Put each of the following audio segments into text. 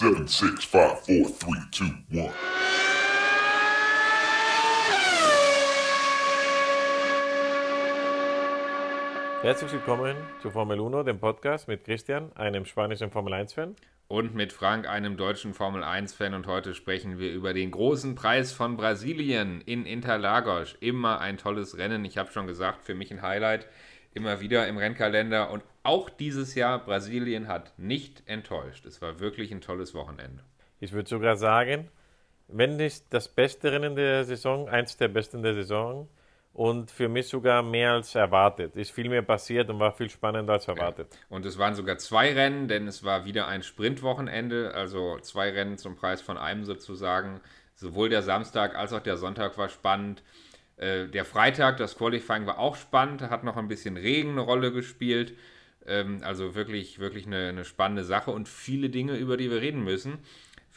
Seven, six, five, four, three, two, one. Herzlich willkommen zu Formel 1, dem Podcast mit Christian, einem spanischen Formel 1-Fan. Und mit Frank, einem deutschen Formel 1-Fan. Und heute sprechen wir über den großen Preis von Brasilien in Interlagos. Immer ein tolles Rennen. Ich habe schon gesagt, für mich ein Highlight. Immer wieder im Rennkalender. Und auch dieses Jahr, Brasilien hat nicht enttäuscht. Es war wirklich ein tolles Wochenende. Ich würde sogar sagen, wenn nicht das beste Rennen der Saison, eins der besten der Saison und für mich sogar mehr als erwartet. Ist viel mehr passiert und war viel spannender als erwartet. Ja. Und es waren sogar zwei Rennen, denn es war wieder ein Sprintwochenende, also zwei Rennen zum Preis von einem sozusagen. Sowohl der Samstag als auch der Sonntag war spannend. Äh, der Freitag, das Qualifying war auch spannend, hat noch ein bisschen Regen eine Rolle gespielt. Ähm, also wirklich, wirklich eine, eine spannende Sache und viele Dinge, über die wir reden müssen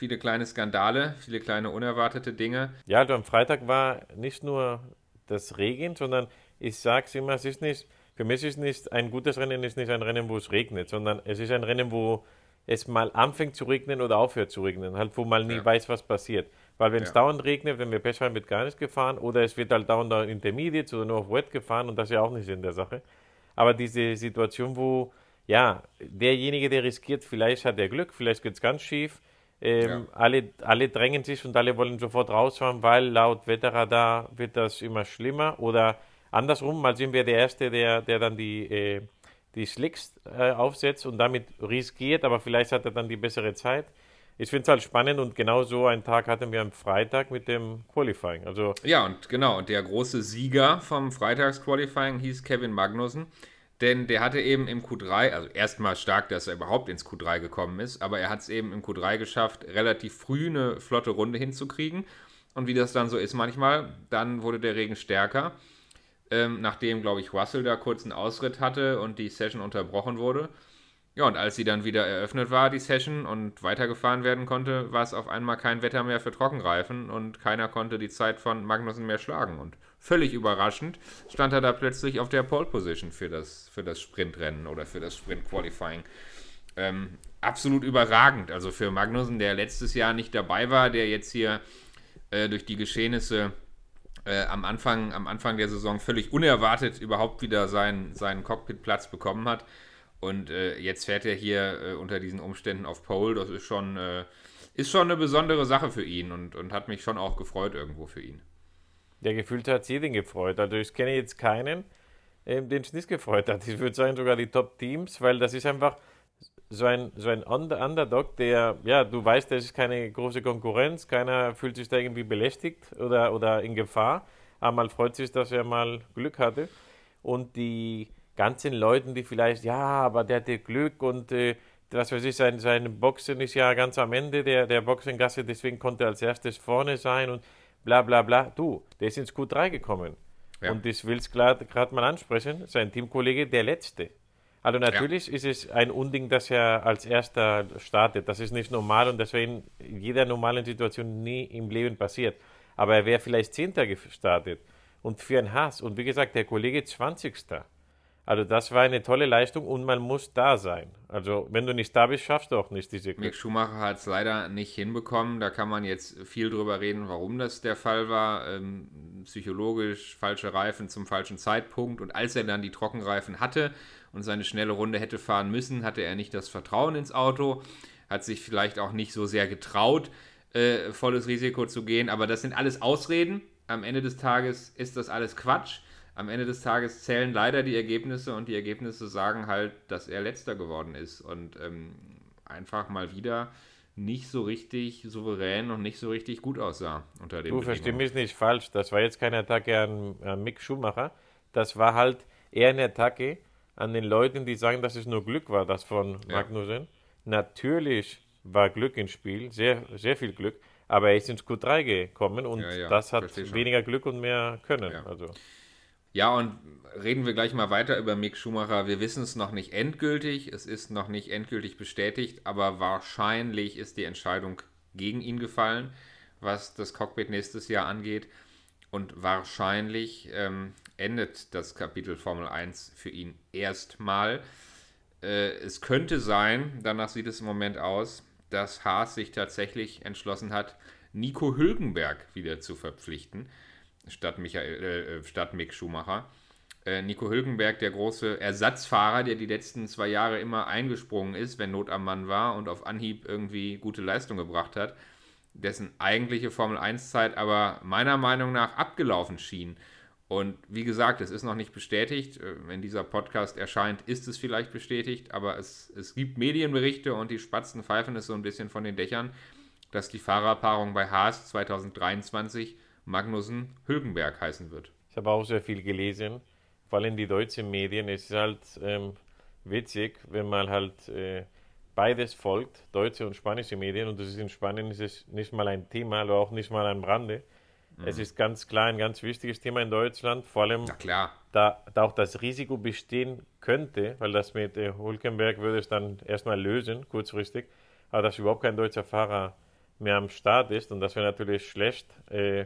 viele kleine Skandale, viele kleine unerwartete Dinge. Ja, also am Freitag war nicht nur das Regen, sondern ich sage es immer, es ist nicht, für mich ist nicht ein gutes Rennen, ist nicht ein Rennen, wo es regnet, sondern es ist ein Rennen, wo es mal anfängt zu regnen oder aufhört zu regnen, halt wo man nie ja. weiß, was passiert. Weil wenn es ja. dauernd regnet, wenn wir Pech haben, wird gar nichts gefahren oder es wird halt dauernd Intermediates oder nur auf Wet gefahren und das ist ja auch nicht in der Sache. Aber diese Situation, wo, ja, derjenige, der riskiert, vielleicht hat er Glück, vielleicht geht es ganz schief, ähm, ja. alle, alle drängen sich und alle wollen sofort rausfahren, weil laut Wetterradar wird das immer schlimmer. Oder andersrum, mal sind wir der Erste, der, der dann die, äh, die Slicks äh, aufsetzt und damit riskiert, aber vielleicht hat er dann die bessere Zeit. Ich finde es halt spannend und genau so einen Tag hatten wir am Freitag mit dem Qualifying. Also ja, und genau, und der große Sieger vom Freitags-Qualifying hieß Kevin Magnussen. Denn der hatte eben im Q3, also erstmal stark, dass er überhaupt ins Q3 gekommen ist, aber er hat es eben im Q3 geschafft, relativ früh eine flotte Runde hinzukriegen. Und wie das dann so ist manchmal, dann wurde der Regen stärker. Ähm, nachdem, glaube ich, Russell da kurz einen Ausritt hatte und die Session unterbrochen wurde. Ja, und als sie dann wieder eröffnet war, die Session, und weitergefahren werden konnte, war es auf einmal kein Wetter mehr für Trockenreifen und keiner konnte die Zeit von Magnussen mehr schlagen. Und völlig überraschend stand er da plötzlich auf der Pole Position für das, für das Sprintrennen oder für das Sprint Qualifying. Ähm, absolut überragend. Also für Magnussen, der letztes Jahr nicht dabei war, der jetzt hier äh, durch die Geschehnisse äh, am, Anfang, am Anfang der Saison völlig unerwartet überhaupt wieder seinen, seinen Cockpitplatz bekommen hat und äh, jetzt fährt er hier äh, unter diesen Umständen auf Pole. Das ist schon, äh, ist schon eine besondere Sache für ihn und, und hat mich schon auch gefreut irgendwo für ihn. Der gefühlt hat jeden gefreut. Also ich kenne jetzt keinen, ähm, den es nicht gefreut hat. Ich würde sagen sogar die Top-Teams, weil das ist einfach so ein, so ein Underdog, der, ja, du weißt, das ist keine große Konkurrenz, keiner fühlt sich da irgendwie belästigt oder, oder in Gefahr. Einmal freut sich, dass er mal Glück hatte. Und die ganzen Leuten, die vielleicht, ja, aber der hatte Glück und äh, was weiß ich, sein, sein Boxen ist ja ganz am Ende der, der Boxengasse, deswegen konnte er als erstes vorne sein und bla bla bla. Du, der ist ins Q3 gekommen. Ja. Und das will ich gerade mal ansprechen, sein Teamkollege, der Letzte. Also natürlich ja. ist es ein Unding, dass er als Erster startet. Das ist nicht normal und das wäre in jeder normalen Situation nie im Leben passiert. Aber er wäre vielleicht Zehnter gestartet und für ein Hass. Und wie gesagt, der Kollege 20. Also das war eine tolle Leistung und man muss da sein. Also wenn du nicht da bist, schaffst du auch nicht diese Mick Schumacher hat es leider nicht hinbekommen. Da kann man jetzt viel drüber reden, warum das der Fall war. Ähm, psychologisch falsche Reifen zum falschen Zeitpunkt. Und als er dann die Trockenreifen hatte und seine schnelle Runde hätte fahren müssen, hatte er nicht das Vertrauen ins Auto. Hat sich vielleicht auch nicht so sehr getraut, äh, volles Risiko zu gehen. Aber das sind alles Ausreden. Am Ende des Tages ist das alles Quatsch am Ende des Tages zählen leider die Ergebnisse und die Ergebnisse sagen halt, dass er letzter geworden ist und ähm, einfach mal wieder nicht so richtig souverän und nicht so richtig gut aussah unter dem. Du verstehst mich nicht falsch. Das war jetzt keine Attacke an, an Mick Schumacher. Das war halt eher eine Attacke an den Leuten, die sagen, dass es nur Glück war, das von ja. Magnussen. Natürlich war Glück im Spiel, sehr, sehr viel Glück, aber er ist ins Q3 gekommen und ja, ja, das hat weniger Glück und mehr Können. Also. Ja, und reden wir gleich mal weiter über Mick Schumacher. Wir wissen es noch nicht endgültig, es ist noch nicht endgültig bestätigt, aber wahrscheinlich ist die Entscheidung gegen ihn gefallen, was das Cockpit nächstes Jahr angeht. Und wahrscheinlich ähm, endet das Kapitel Formel 1 für ihn erstmal. Äh, es könnte sein, danach sieht es im Moment aus, dass Haas sich tatsächlich entschlossen hat, Nico Hülkenberg wieder zu verpflichten, statt, Michael, äh, statt Mick Schumacher. Äh, Nico Hülkenberg, der große Ersatzfahrer, der die letzten zwei Jahre immer eingesprungen ist, wenn Not am Mann war und auf Anhieb irgendwie gute Leistung gebracht hat, dessen eigentliche Formel 1-Zeit aber meiner Meinung nach abgelaufen schien. Und wie gesagt, es ist noch nicht bestätigt. Äh, wenn dieser Podcast erscheint, ist es vielleicht bestätigt, aber es, es gibt Medienberichte und die Spatzen pfeifen es so ein bisschen von den Dächern, dass die Fahrerpaarung bei Haas 2023 Magnussen-Hülkenberg heißen wird. Ich habe auch sehr viel gelesen, vor allem die deutschen Medien. Es ist halt ähm, witzig, wenn man halt äh, beides folgt, deutsche und spanische Medien, und das ist in Spanien ist es nicht mal ein Thema, aber auch nicht mal am Rande. Mhm. Es ist ganz klar ein ganz wichtiges Thema in Deutschland, vor allem Da, da auch das Risiko bestehen könnte, weil das mit äh, Hulkenberg würde es dann erstmal lösen, kurzfristig, aber dass überhaupt kein deutscher Fahrer mehr am Start ist und das wäre natürlich schlecht. Äh,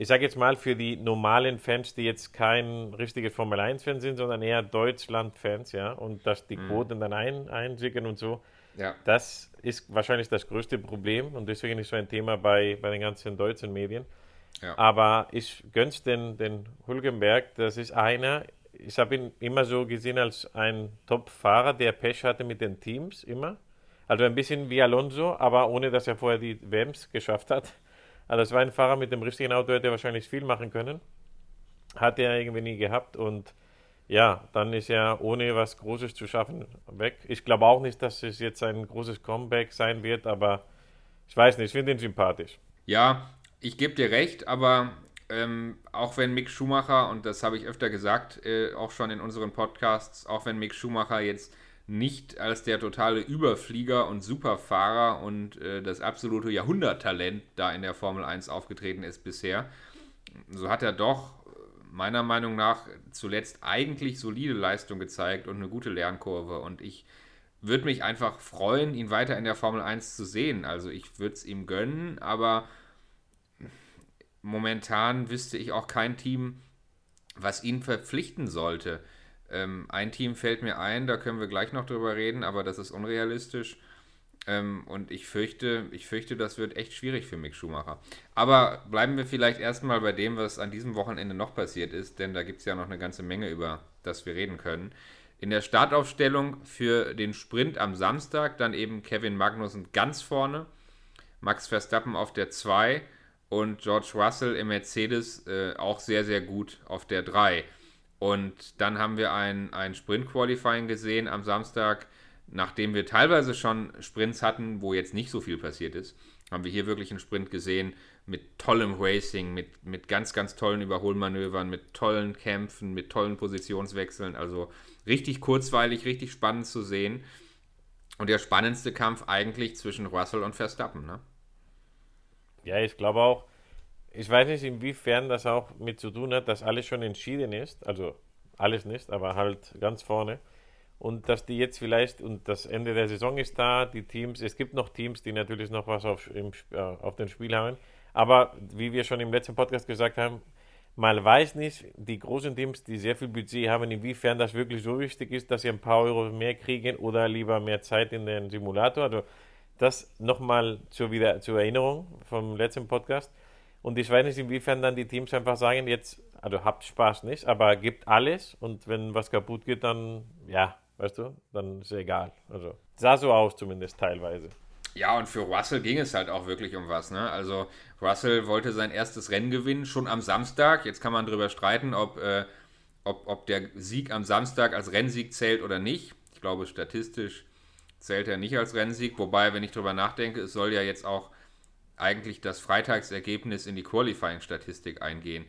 ich sage jetzt mal für die normalen Fans, die jetzt kein richtiges Formel 1-Fan sind, sondern eher Deutschland-Fans, ja, und dass die mhm. Quoten mhm. dann ein, einschicken und so. Ja. Das ist wahrscheinlich das größte Problem und deswegen ist so ein Thema bei, bei den ganzen deutschen Medien. Ja. Aber ich gönn's den, den Hulkenberg, das ist einer, ich habe ihn immer so gesehen als ein Top-Fahrer, der Pech hatte mit den Teams, immer. Also ein bisschen wie Alonso, aber ohne dass er vorher die WMs geschafft hat. Also es war ein Fahrer mit dem richtigen Auto, hätte wahrscheinlich viel machen können. Hat er irgendwie nie gehabt und ja, dann ist er ohne was Großes zu schaffen weg. Ich glaube auch nicht, dass es jetzt ein großes Comeback sein wird, aber ich weiß nicht, ich finde ihn sympathisch. Ja, ich gebe dir recht, aber ähm, auch wenn Mick Schumacher, und das habe ich öfter gesagt, äh, auch schon in unseren Podcasts, auch wenn Mick Schumacher jetzt nicht als der totale Überflieger und Superfahrer und äh, das absolute Jahrhunderttalent da in der Formel 1 aufgetreten ist bisher, so hat er doch meiner Meinung nach zuletzt eigentlich solide Leistung gezeigt und eine gute Lernkurve. Und ich würde mich einfach freuen, ihn weiter in der Formel 1 zu sehen. Also ich würde es ihm gönnen, aber momentan wüsste ich auch kein Team, was ihn verpflichten sollte. Ähm, ein Team fällt mir ein, da können wir gleich noch drüber reden, aber das ist unrealistisch. Ähm, und ich fürchte, ich fürchte, das wird echt schwierig für Mick Schumacher. Aber bleiben wir vielleicht erstmal bei dem, was an diesem Wochenende noch passiert ist, denn da gibt es ja noch eine ganze Menge, über das wir reden können. In der Startaufstellung für den Sprint am Samstag dann eben Kevin Magnussen ganz vorne, Max Verstappen auf der 2 und George Russell im Mercedes äh, auch sehr, sehr gut auf der 3. Und dann haben wir ein, ein Sprint-Qualifying gesehen am Samstag, nachdem wir teilweise schon Sprints hatten, wo jetzt nicht so viel passiert ist, haben wir hier wirklich einen Sprint gesehen mit tollem Racing, mit, mit ganz, ganz tollen Überholmanövern, mit tollen Kämpfen, mit tollen Positionswechseln. Also richtig kurzweilig, richtig spannend zu sehen. Und der spannendste Kampf eigentlich zwischen Russell und Verstappen. Ne? Ja, ich glaube auch, ich weiß nicht, inwiefern das auch mit zu tun hat, dass alles schon entschieden ist. Also alles nicht, aber halt ganz vorne. Und dass die jetzt vielleicht, und das Ende der Saison ist da, die Teams, es gibt noch Teams, die natürlich noch was auf, im, äh, auf den Spiel haben. Aber wie wir schon im letzten Podcast gesagt haben, man weiß nicht, die großen Teams, die sehr viel Budget haben, inwiefern das wirklich so wichtig ist, dass sie ein paar Euro mehr kriegen oder lieber mehr Zeit in den Simulator. Also das nochmal zur, zur Erinnerung vom letzten Podcast. Und ich weiß nicht, inwiefern dann die Teams einfach sagen, jetzt, also habt Spaß nicht, aber gibt alles und wenn was kaputt geht, dann, ja, weißt du, dann ist egal. Also sah so aus zumindest teilweise. Ja, und für Russell ging es halt auch wirklich um was. Ne? Also Russell wollte sein erstes Rennen gewinnen, schon am Samstag. Jetzt kann man darüber streiten, ob, äh, ob, ob der Sieg am Samstag als Rennsieg zählt oder nicht. Ich glaube, statistisch zählt er nicht als Rennsieg. Wobei, wenn ich darüber nachdenke, es soll ja jetzt auch eigentlich das Freitagsergebnis in die Qualifying-Statistik eingehen.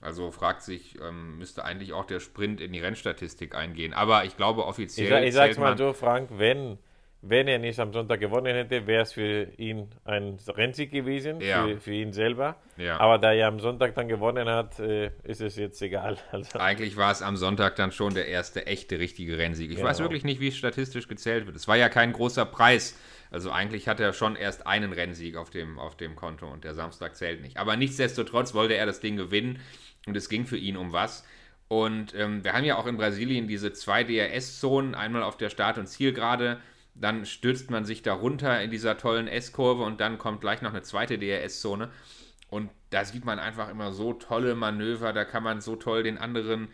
Also fragt sich, ähm, müsste eigentlich auch der Sprint in die Rennstatistik eingehen. Aber ich glaube offiziell. Ich, ich sag's mal so, Frank, wenn wenn er nicht am Sonntag gewonnen hätte, wäre es für ihn ein Rennsieg gewesen, ja. für, für, ihn selber. Ja. Aber da er am Sonntag dann gewonnen hat, äh, ist es jetzt egal. Also Eigentlich war es am Sonntag dann schon der erste echte, richtige Rennsieg. Ich genau. weiß wirklich nicht, wie es statistisch gezählt wird. Es war ja kein großer Preis. Also eigentlich hat er schon erst einen Rennsieg auf dem, auf dem Konto und der Samstag zählt nicht. Aber nichtsdestotrotz wollte er das Ding gewinnen und es ging für ihn um was. Und ähm, wir haben ja auch in Brasilien diese zwei DRS-Zonen, einmal auf der Start- und Zielgerade dann stürzt man sich da runter in dieser tollen S-Kurve und dann kommt gleich noch eine zweite DRS-Zone. Und da sieht man einfach immer so tolle Manöver, da kann man so toll den anderen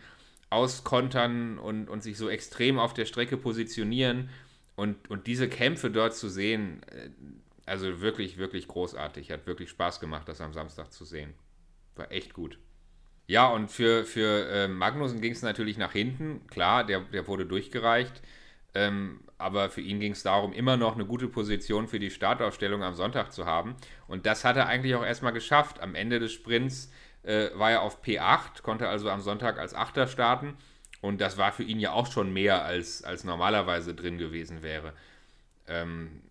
auskontern und, und sich so extrem auf der Strecke positionieren. Und, und diese Kämpfe dort zu sehen, äh, also wirklich, wirklich großartig. Hat wirklich Spaß gemacht, das am Samstag zu sehen. War echt gut. Ja, und für, für äh, Magnussen ging es natürlich nach hinten. Klar, der, der wurde durchgereicht. Ähm, aber für ihn ging es darum, immer noch eine gute Position für die Startaufstellung am Sonntag zu haben. Und das hat er eigentlich auch erstmal geschafft. Am Ende des Sprints äh, war er auf P8, konnte also am Sonntag als Achter starten. Und das war für ihn ja auch schon mehr, als, als normalerweise drin gewesen wäre. Ähm,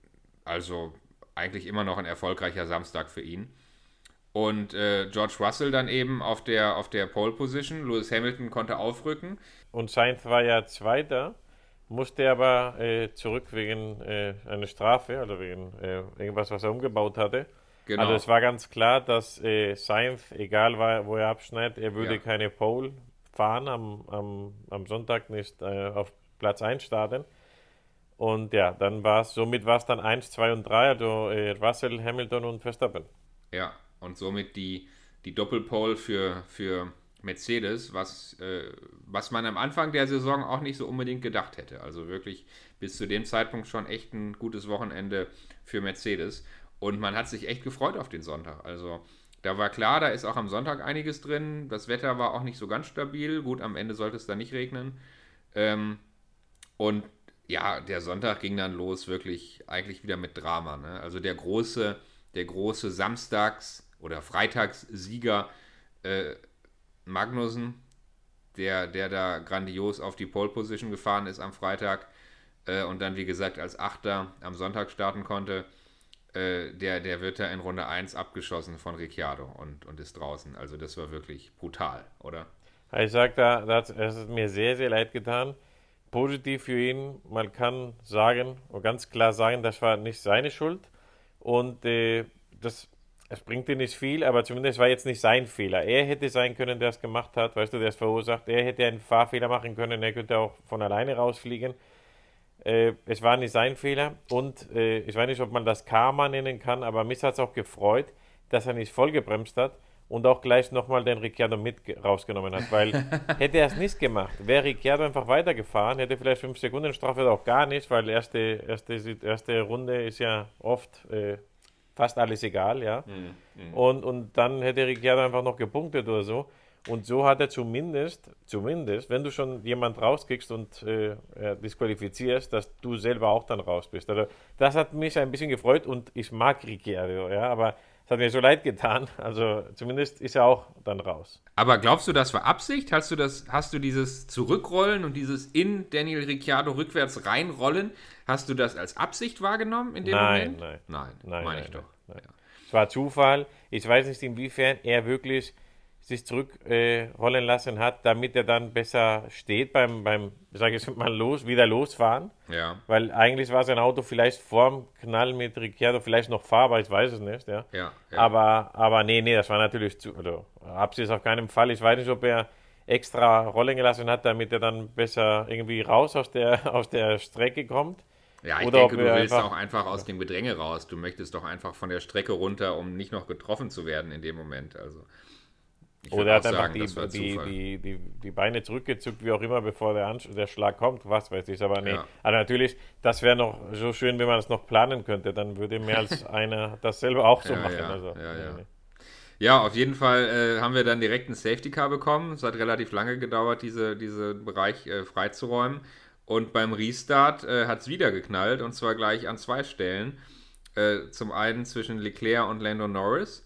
also eigentlich immer noch ein erfolgreicher Samstag für ihn. Und äh, George Russell dann eben auf der, auf der Pole Position. Lewis Hamilton konnte aufrücken. Und Sainz war ja Zweiter, musste aber äh, zurück wegen äh, einer Strafe oder wegen äh, irgendwas, was er umgebaut hatte. Genau. Also es war ganz klar, dass äh, Sainz, egal wo er abschneidet, er würde ja. keine Pole fahren am, am, am Sonntag nicht äh, auf Platz 1 starten. Und ja, dann war es, somit war es dann 1, 2 und 3, also äh, Russell, Hamilton und Verstappen. Ja, und somit die, die Doppelpole für, für Mercedes, was, äh, was man am Anfang der Saison auch nicht so unbedingt gedacht hätte. Also wirklich bis zu dem Zeitpunkt schon echt ein gutes Wochenende für Mercedes. Und man hat sich echt gefreut auf den Sonntag. Also da war klar, da ist auch am Sonntag einiges drin. Das Wetter war auch nicht so ganz stabil. Gut, am Ende sollte es da nicht regnen. Ähm, und ja, der Sonntag ging dann los, wirklich eigentlich wieder mit Drama. Ne? Also der große, der große Samstags- oder Freitagssieger äh, Magnussen, der, der da grandios auf die Pole Position gefahren ist am Freitag äh, und dann, wie gesagt, als Achter am Sonntag starten konnte, äh, der, der wird da in Runde 1 abgeschossen von Ricciardo und, und ist draußen. Also das war wirklich brutal, oder? Ich sag da, das, es ist mir sehr, sehr leid getan positiv für ihn. Man kann sagen, und ganz klar sagen, das war nicht seine Schuld. Und äh, das, es bringt ihm nicht viel, aber zumindest war jetzt nicht sein Fehler. Er hätte sein können, der es gemacht hat, weißt du, der es verursacht. Er hätte einen Fahrfehler machen können, er könnte auch von alleine rausfliegen. Äh, es war nicht sein Fehler und äh, ich weiß nicht, ob man das Karma nennen kann, aber mich hat es auch gefreut, dass er nicht vollgebremst hat und auch gleich nochmal den Ricciardo mit rausgenommen hat, weil hätte er es nicht gemacht, wäre Ricciardo einfach weitergefahren, hätte vielleicht 5 Sekunden Strafe oder auch gar nicht, weil erste, erste, erste Runde ist ja oft äh, fast alles egal, ja. Mhm, mh. und, und dann hätte Ricciardo einfach noch gepunktet oder so. Und so hat er zumindest, zumindest, wenn du schon jemand rauskickst und äh, disqualifizierst, dass du selber auch dann raus bist. Also das hat mich ein bisschen gefreut und ich mag Ricciardo, ja, aber es hat mir so leid getan. Also zumindest ist er auch dann raus. Aber glaubst du, das war Absicht? Hast du das, hast du dieses Zurückrollen und dieses in Daniel Ricciardo rückwärts reinrollen, hast du das als Absicht wahrgenommen in dem nein, Moment? Nein, nein, nein, meine ich doch. Nein. Ja. Es war Zufall. Ich weiß nicht, inwiefern er wirklich sich zurückrollen äh, lassen hat, damit er dann besser steht beim, beim sage ich mal, los, wieder losfahren. Ja. Weil eigentlich war sein Auto vielleicht vorm Knall mit Ricciardo vielleicht noch fahrbar, ich weiß es nicht. Ja. ja, ja. Aber, aber nee, nee, das war natürlich zu, also, Absicht auf keinen Fall. Ich weiß nicht, ob er extra rollen gelassen hat, damit er dann besser irgendwie raus aus der, aus der Strecke kommt. Ja, ich Oder denke, du willst einfach, auch einfach aus dem Gedränge raus. Du möchtest doch einfach von der Strecke runter, um nicht noch getroffen zu werden in dem Moment. Also. Oder er hat einfach die, die, die, die, die, Beine zurückgezuckt, wie auch immer, bevor der, Ansch der Schlag kommt, was weiß ich. Aber nee, ja. also natürlich, das wäre noch so schön, wenn man es noch planen könnte. Dann würde mehr als einer das selber auch so ja, machen. Ja, also, ja, ja. auf jeden Fall äh, haben wir dann direkt ein Safety Car bekommen. Es hat relativ lange gedauert, diese, diesen Bereich äh, freizuräumen. Und beim Restart äh, hat es wieder geknallt und zwar gleich an zwei Stellen. Äh, zum einen zwischen Leclerc und Lando Norris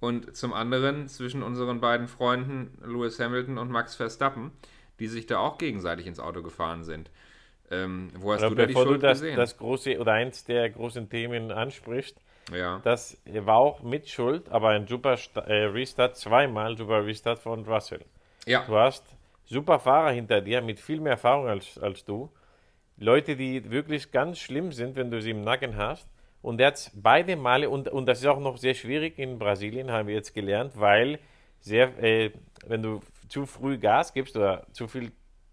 und zum anderen zwischen unseren beiden Freunden Lewis Hamilton und Max Verstappen, die sich da auch gegenseitig ins Auto gefahren sind. Ähm, wo hast oder du da die Schuld du das, gesehen? das große oder eins der großen Themen ansprichst, ja. das war auch mit Schuld, aber ein super äh, Restart, zweimal super Restart von Russell. Ja. Du hast super Fahrer hinter dir mit viel mehr Erfahrung als, als du. Leute, die wirklich ganz schlimm sind, wenn du sie im Nacken hast. Und er hat beide Male, und, und das ist auch noch sehr schwierig in Brasilien, haben wir jetzt gelernt, weil sehr, äh, wenn du zu früh Gas gibst oder zu viel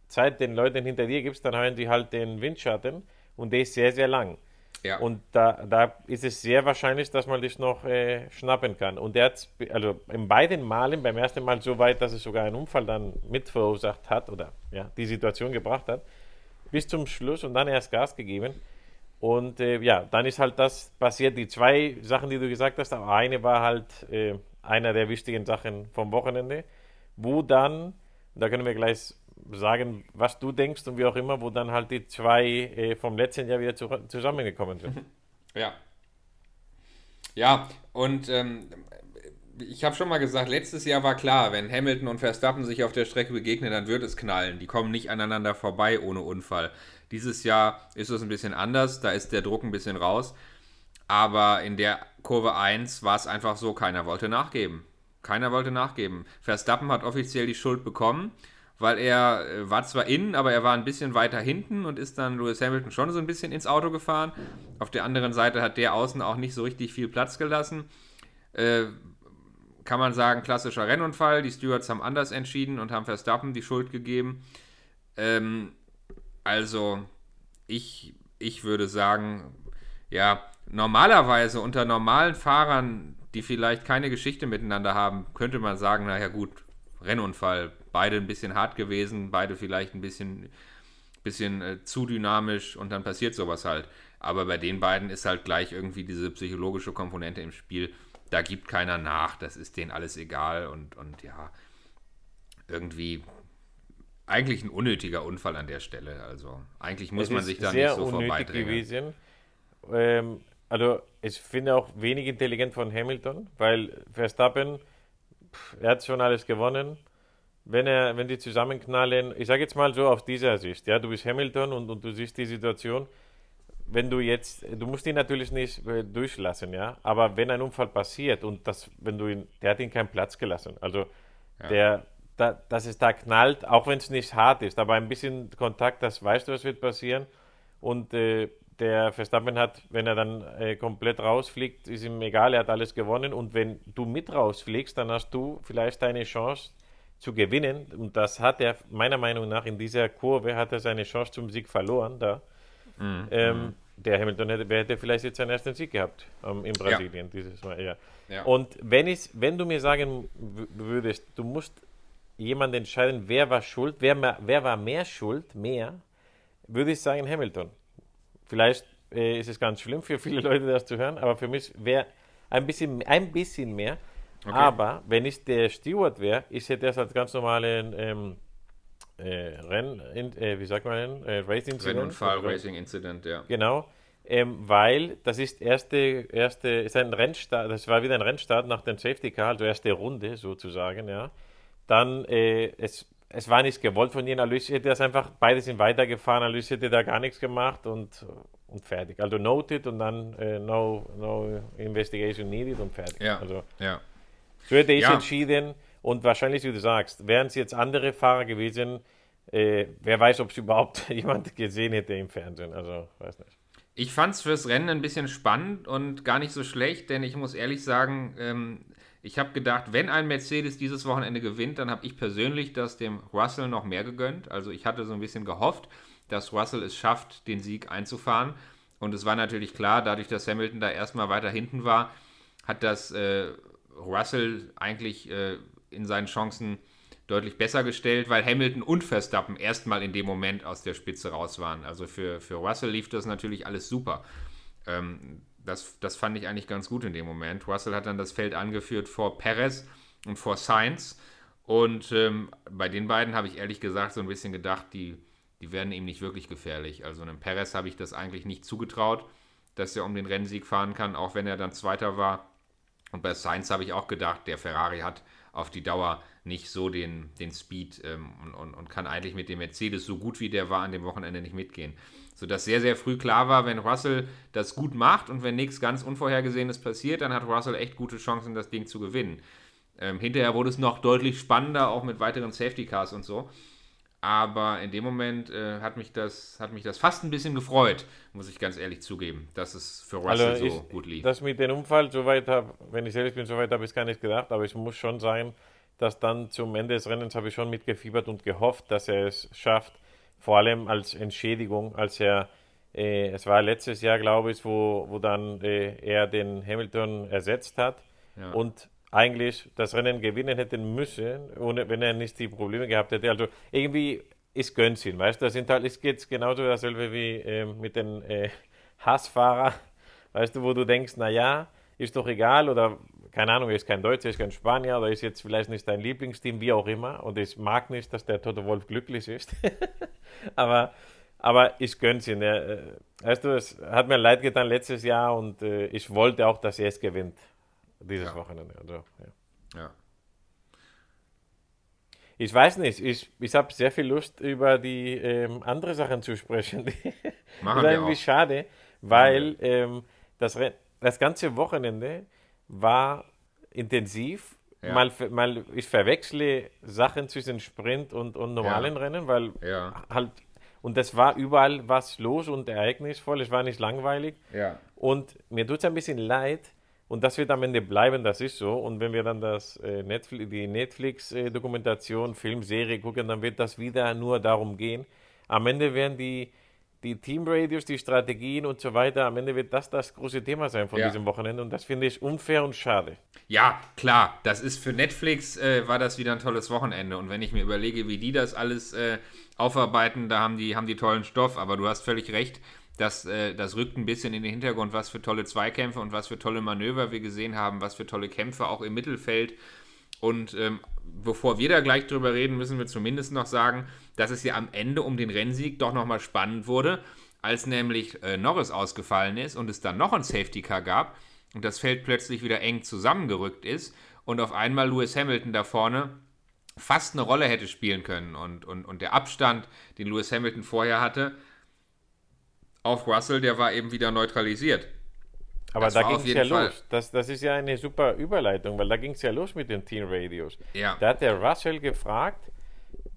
Zeit den Leuten hinter dir gibst, dann haben die halt den Windschatten und der ist sehr, sehr lang. Ja. Und da, da ist es sehr wahrscheinlich, dass man dich noch äh, schnappen kann. Und der hat also in beiden Malen, beim ersten Mal so weit, dass es sogar einen Unfall dann mit verursacht hat oder ja, die Situation gebracht hat, bis zum Schluss und dann erst Gas gegeben. Und äh, ja, dann ist halt das passiert, die zwei Sachen, die du gesagt hast, aber eine war halt äh, einer der wichtigen Sachen vom Wochenende, wo dann, da können wir gleich sagen, was du denkst und wie auch immer, wo dann halt die zwei äh, vom letzten Jahr wieder zu, zusammengekommen sind. Ja. Ja, und ähm, ich habe schon mal gesagt, letztes Jahr war klar, wenn Hamilton und Verstappen sich auf der Strecke begegnen, dann wird es knallen. Die kommen nicht aneinander vorbei ohne Unfall. Dieses Jahr ist es ein bisschen anders, da ist der Druck ein bisschen raus. Aber in der Kurve 1 war es einfach so, keiner wollte nachgeben. Keiner wollte nachgeben. Verstappen hat offiziell die Schuld bekommen weil er äh, war zwar innen, aber er war ein bisschen weiter hinten und ist dann Lewis Hamilton schon so ein bisschen ins Auto gefahren. Auf der anderen Seite hat der außen auch nicht so richtig viel Platz gelassen. Äh, kann man sagen, klassischer Rennunfall. Die Stewards haben anders entschieden und haben Verstappen die Schuld gegeben. Ähm, also, ich, ich würde sagen, ja, normalerweise unter normalen Fahrern, die vielleicht keine Geschichte miteinander haben, könnte man sagen, naja gut, Rennunfall, beide ein bisschen hart gewesen, beide vielleicht ein bisschen, bisschen äh, zu dynamisch und dann passiert sowas halt. Aber bei den beiden ist halt gleich irgendwie diese psychologische Komponente im Spiel. Da gibt keiner nach, das ist denen alles egal und, und ja, irgendwie eigentlich ein unnötiger Unfall an der Stelle. Also eigentlich muss Es man sich da nicht so vorbeidrängen. gewesen. Ähm, also ich finde auch wenig intelligent von Hamilton, weil Verstappen, pff, er hat schon alles gewonnen. Wenn er, wenn die zusammenknallen, ich sage jetzt mal so aus dieser Sicht, ja, du bist Hamilton und, und du siehst die Situation, wenn du jetzt, du musst ihn natürlich nicht äh, durchlassen, ja, aber wenn ein Unfall passiert und das, wenn du ihn, der hat ihn keinen Platz gelassen, also der, da, dass es da knallt, auch wenn es nicht hart ist, aber ein bisschen Kontakt, das weißt du, was wird passieren. Und äh, der Verstappen hat, wenn er dann äh, komplett rausfliegt, ist ihm egal, er hat alles gewonnen. Und wenn du mit rausfliegst, dann hast du vielleicht eine Chance zu gewinnen. Und das hat er meiner Meinung nach in dieser Kurve hat er seine Chance zum Sieg verloren da. Ähm, der Hamilton hätte, wer hätte vielleicht jetzt seinen ersten Sieg gehabt ähm, in Brasilien dieses Mal, ja. Ja. Und wenn ich, wenn du mir sagen würdest, du musst jemand entscheiden, wer war schuld, wer, wer war mehr schuld, mehr, würde ich sagen Hamilton. Vielleicht äh, ist es ganz schlimm für viele Leute, das zu hören, aber für mich wäre ein bisschen, ein bisschen mehr. Aber wenn ich der Steward wäre, ich hätte das als ganz normalen ähm, äh, Renn, in, äh, wie sagt man äh, Race Incident. Rennunfall, Oder- Racing Incident, ja. Genau, ähm, weil das ist erste, erste, ist ein Rennstart, das war wieder ein Rennstart nach dem Safety Car, also erste Runde sozusagen, ja. Dann, äh, es, es war nicht gewollt von ihnen, Alois hätte das einfach, beide sind weitergefahren, Alois hätte da gar nichts gemacht und, und fertig. Also noted und dann äh, no, no investigation needed und fertig. Ja, Also ja. so hätte ich Ja. entschieden und wahrscheinlich, wie du sagst, wären es jetzt andere Fahrer gewesen, äh, wer weiß, ob es überhaupt jemand gesehen hätte im Fernsehen, also weiß nicht. Ich fand es fürs Rennen ein bisschen spannend und gar nicht so schlecht, denn ich muss ehrlich sagen, ähm, ich habe gedacht, wenn ein Mercedes dieses Wochenende gewinnt, dann habe ich persönlich das dem Russell noch mehr gegönnt. Also ich hatte so ein bisschen gehofft, dass Russell es schafft, den Sieg einzufahren. Und es war natürlich klar, dadurch, dass Hamilton da erstmal weiter hinten war, hat das äh, Russell eigentlich äh, in seinen Chancen deutlich besser gestellt, weil Hamilton und Verstappen erstmal in dem Moment aus der Spitze raus waren. Also für, für Russell lief das natürlich alles super. Ähm, das, das fand ich eigentlich ganz gut in dem Moment. Russell hat dann das Feld angeführt vor Perez und vor Sainz. Und ähm, bei den beiden habe ich ehrlich gesagt so ein bisschen gedacht, die, die werden ihm nicht wirklich gefährlich. Also einem Perez habe ich das eigentlich nicht zugetraut, dass er um den Rennsieg fahren kann, auch wenn er dann Zweiter war. Und bei Sainz habe ich auch gedacht, der Ferrari hat auf die Dauer nicht so den, den Speed ähm, und, und, und kann eigentlich mit dem Mercedes so gut wie der war an dem Wochenende nicht mitgehen. Sodass sehr, sehr früh klar war, wenn Russell das gut macht und wenn nichts ganz Unvorhergesehenes passiert, dann hat Russell echt gute Chancen, das Ding zu gewinnen. Ähm, hinterher wurde es noch deutlich spannender, auch mit weiteren Safety Cars und so. Aber in dem Moment äh, hat, mich das, hat mich das fast ein bisschen gefreut, muss ich ganz ehrlich zugeben, dass es für Russell Also so ich, gut lief. das mit dem Unfall, soweit habe, wenn ich ehrlich bin, soweit habe ich es gar nicht gedacht, aber es muss schon sein, dass dann zum Ende des Rennens habe ich schon mitgefiebert und gehofft, dass er es schafft, vor allem als Entschädigung, als er Äh, es war letztes Jahr, glaube ich, wo, wo dann äh, er den Hamilton ersetzt hat Ja. und eigentlich das Rennen gewinnen hätte müssen, ohne, wenn er nicht die Probleme gehabt hätte. Also irgendwie ist gönn's ihn, weißt du? Das sind halt, es geht genauso dasselbe wie ähm, mit den äh, Hassfahrer, weißt du, wo du denkst, na ja, ist doch egal oder keine Ahnung, er ist kein Deutscher, er ist kein Spanier oder ist jetzt vielleicht nicht dein Lieblingsteam, wie auch immer. Und ich mag nicht, dass der Toto Wolf glücklich ist. aber, aber ich gönn's ihn. Er, äh, weißt du, es hat mir leid getan letztes Jahr und äh, ich wollte auch, dass er es gewinnt, dieses Ja. Wochenende. Also, ja. Ja. Ich weiß nicht, ich, ich habe sehr viel Lust, über die ähm, andere Sachen zu sprechen. Machen das ist irgendwie schade, weil ähm, das, Ren- das ganze Wochenende war intensiv. Ja. Mal, mal ich verwechsle Sachen zwischen Sprint und, und normalen Ja. Rennen, weil Ja. halt und das war überall was los und ereignisvoll. Es war nicht langweilig. Und mir tut es ein bisschen leid, und das wird am Ende bleiben, das ist so. Und wenn wir dann das, äh, Netflix, die Netflix-Dokumentation, Filmserie gucken, dann wird das wieder nur darum gehen. Am Ende werden die, die Teamradios, die Strategien und so weiter, am Ende wird das das große Thema sein von Ja. diesem Wochenende. Und das finde ich unfair und schade. Ja, klar, das ist für Netflix äh, war das wieder ein tolles Wochenende. Und wenn ich mir überlege, wie die das alles äh, aufarbeiten, da haben die, haben die tollen Stoff. Aber du hast völlig recht, das, äh, das rückt ein bisschen in den Hintergrund, was für tolle Zweikämpfe und was für tolle Manöver wir gesehen haben, was für tolle Kämpfe auch im Mittelfeld. Und ähm, bevor wir da gleich drüber reden, müssen wir zumindest noch sagen, dass es ja am Ende um den Rennsieg doch nochmal spannend wurde, als nämlich äh, Norris ausgefallen ist und es dann noch ein Safety Car gab und das Feld plötzlich wieder eng zusammengerückt ist und auf einmal Lewis Hamilton da vorne fast eine Rolle hätte spielen können und, und, und der Abstand, den Lewis Hamilton vorher hatte, auf Russell, der war eben wieder neutralisiert. Aber Das da ging es ja Fall- los. Das, das ist ja eine super Überleitung, weil da ging es ja los mit den Teamradios. Ja. Da hat der Russell gefragt,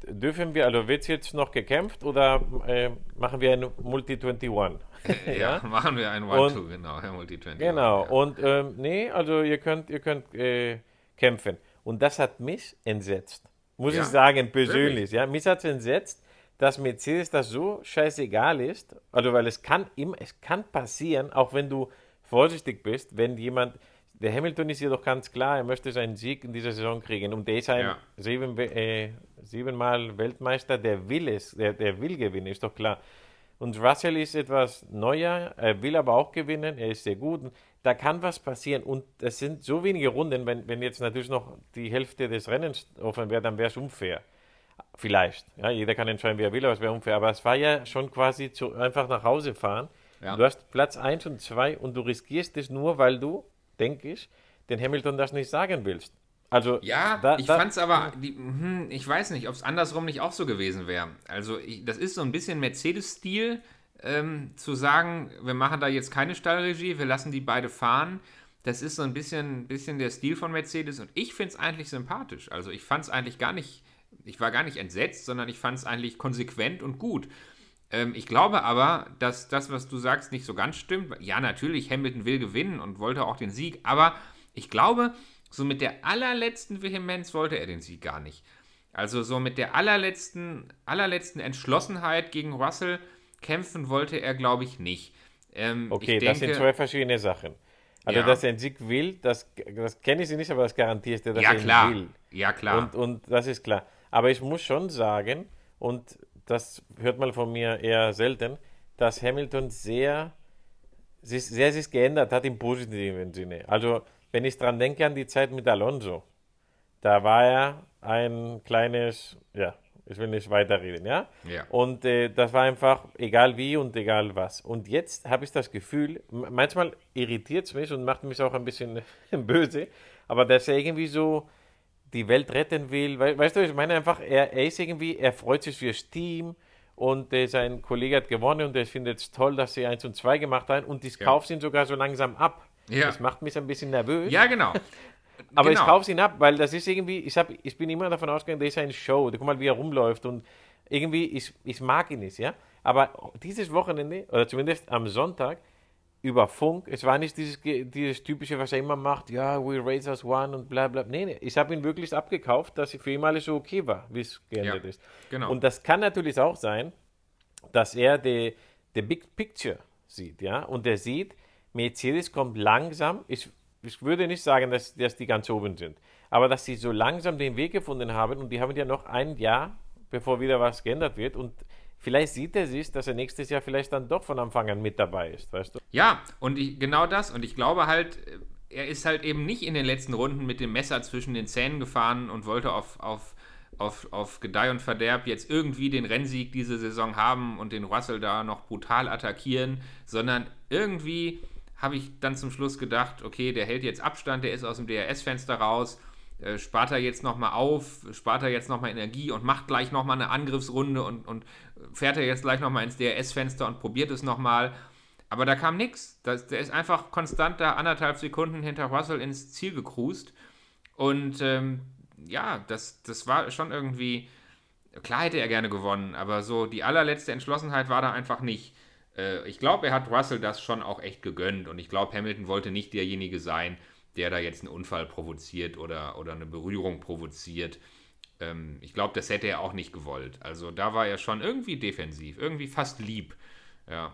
dürfen wir, also wird jetzt noch gekämpft oder äh, machen wir ein Multi-21? Ja, machen wir ein One-Two, genau, Herr Multi-20. Genau. Ja. Und ähm, nee, also ihr könnt, ihr könnt äh, kämpfen. Und das hat mich entsetzt. Muss Ja? ich sagen, persönlich. Wirklich? Ja, mich hat entsetzt, dass Mercedes das so scheißegal ist. Also weil es kann immer, es kann passieren, auch wenn du vorsichtig bist, wenn jemand. Der Hamilton ist jedoch ganz klar, er möchte seinen Sieg in dieser Saison kriegen. Und der ist ein Ja. sieben, äh, siebenmal Weltmeister, der will es, der, der will gewinnen, ist doch klar. Und Russell ist etwas neuer, er will aber auch gewinnen, er ist sehr gut. Da kann was passieren und es sind so wenige Runden, wenn, wenn jetzt natürlich noch die Hälfte des Rennens offen wäre, dann wäre es unfair. Vielleicht. Ja, jeder kann entscheiden, wie er will, aber es wäre unfair. Aber es war ja schon quasi zu, einfach nach Hause fahren. Ja. Du hast Platz 1 und 2 und du riskierst es nur, weil du, denke ich, den Hamilton das nicht sagen willst. Also, Ja, da- ich da- fand's aber, die, hm, ich weiß nicht, ob es andersrum nicht auch so gewesen wäre. Also, ich, das ist so ein bisschen Mercedes-Stil, ähm, zu sagen, wir machen da jetzt keine Stallregie, wir lassen die beide fahren. Das ist so ein bisschen, bisschen der Stil von Mercedes und ich finde es eigentlich sympathisch. Also, ich fand es eigentlich gar nicht, ich war gar nicht entsetzt, sondern ich fand es eigentlich konsequent und gut. Ähm, ich glaube aber, dass das, was du sagst, nicht so ganz stimmt. Ja, natürlich, Hamilton will gewinnen und wollte auch den Sieg, aber ich glaube, so mit der allerletzten Vehemenz wollte er den Sieg gar nicht. Also so mit der allerletzten, allerletzten Entschlossenheit gegen Russell kämpfen wollte er, glaube ich, nicht. Ähm, Okay, ich das denke, sind zwei verschiedene Sachen. Also, Ja. dass er einen Sieg will, das, das kenne ich sie nicht, aber das garantierst du, dass Ja, er ihn klar. will. Ja, klar. Und, und das ist klar. Aber ich muss schon sagen, und das hört man von mir eher selten, dass Hamilton sehr, sich, sehr sich geändert hat im positiven Sinne. Also, wenn ich dran denke an die Zeit mit Alonso, da war er ein kleines, ja, ich will nicht weiterreden, ja? Ja. Und äh, das war einfach egal wie und egal was. Und jetzt habe ich das Gefühl, manchmal irritiert es mich und macht mich auch ein bisschen böse, aber dass er irgendwie so die Welt retten will. We weißt du, ich meine einfach, er, er ist irgendwie, er freut sich fürs Team und äh, sein Kollege hat gewonnen und er findet es toll, dass sie 1 und 2 gemacht haben und ich Ja. kaufe ihn sogar so langsam ab. Ja. Das macht mich ein bisschen nervös. ja, genau. Aber genau. ich kaufe ihn ab, weil das ist irgendwie, ich, hab, ich bin immer davon ausgegangen, das ist eine Show. Guck mal, wie er rumläuft und irgendwie, ich, ich mag ihn nicht, ja. Aber dieses Wochenende, oder zumindest am Sonntag, über Funk, es war nicht dieses, dieses typische, was er immer macht, ja, we raise us one und bla bla. Nee, nee, ich habe ihn wirklich abgekauft, dass für ihn alles so okay war, wie es geendet Ja, ist. genau. Und das kann natürlich auch sein, dass er die, the big picture sieht, ja, und er sieht, Mercedes kommt langsam, ich, ich würde nicht sagen, dass, dass die ganz oben sind, aber dass sie so langsam den Weg gefunden haben und die haben ja noch ein Jahr, bevor wieder was geändert wird und vielleicht sieht er sich, dass er nächstes Jahr vielleicht dann doch von Anfang an mit dabei ist, weißt du? Ja, und ich, genau das. Und ich glaube halt, er ist halt eben nicht in den letzten Runden mit dem Messer zwischen den Zähnen gefahren und wollte auf, auf, auf, auf Gedeih und Verderb jetzt irgendwie den Rennsieg diese Saison haben und den Russell da noch brutal attackieren, sondern irgendwie habe ich dann zum Schluss gedacht, okay, der hält jetzt Abstand, der ist aus dem DRS-Fenster raus äh, spart er jetzt nochmal auf, spart er jetzt nochmal Energie und macht gleich nochmal eine Angriffsrunde und, und fährt er jetzt gleich nochmal ins DRS-Fenster und probiert es nochmal. Aber da kam nichts. Der ist einfach konstant da anderthalb Sekunden hinter Russell ins Ziel gekrust. Und ähm, ja, das, das war schon irgendwie. Klar hätte er gerne gewonnen, aber so die allerletzte Entschlossenheit war da einfach nicht. Äh, ich glaube, er hat Russell das schon auch echt gegönnt und ich glaube, Hamilton wollte nicht derjenige sein, der da jetzt einen Unfall provoziert oder, oder eine Berührung provoziert. Ähm, ich glaube, das hätte er auch nicht gewollt. Also da war er schon irgendwie defensiv, irgendwie fast lieb. Ja.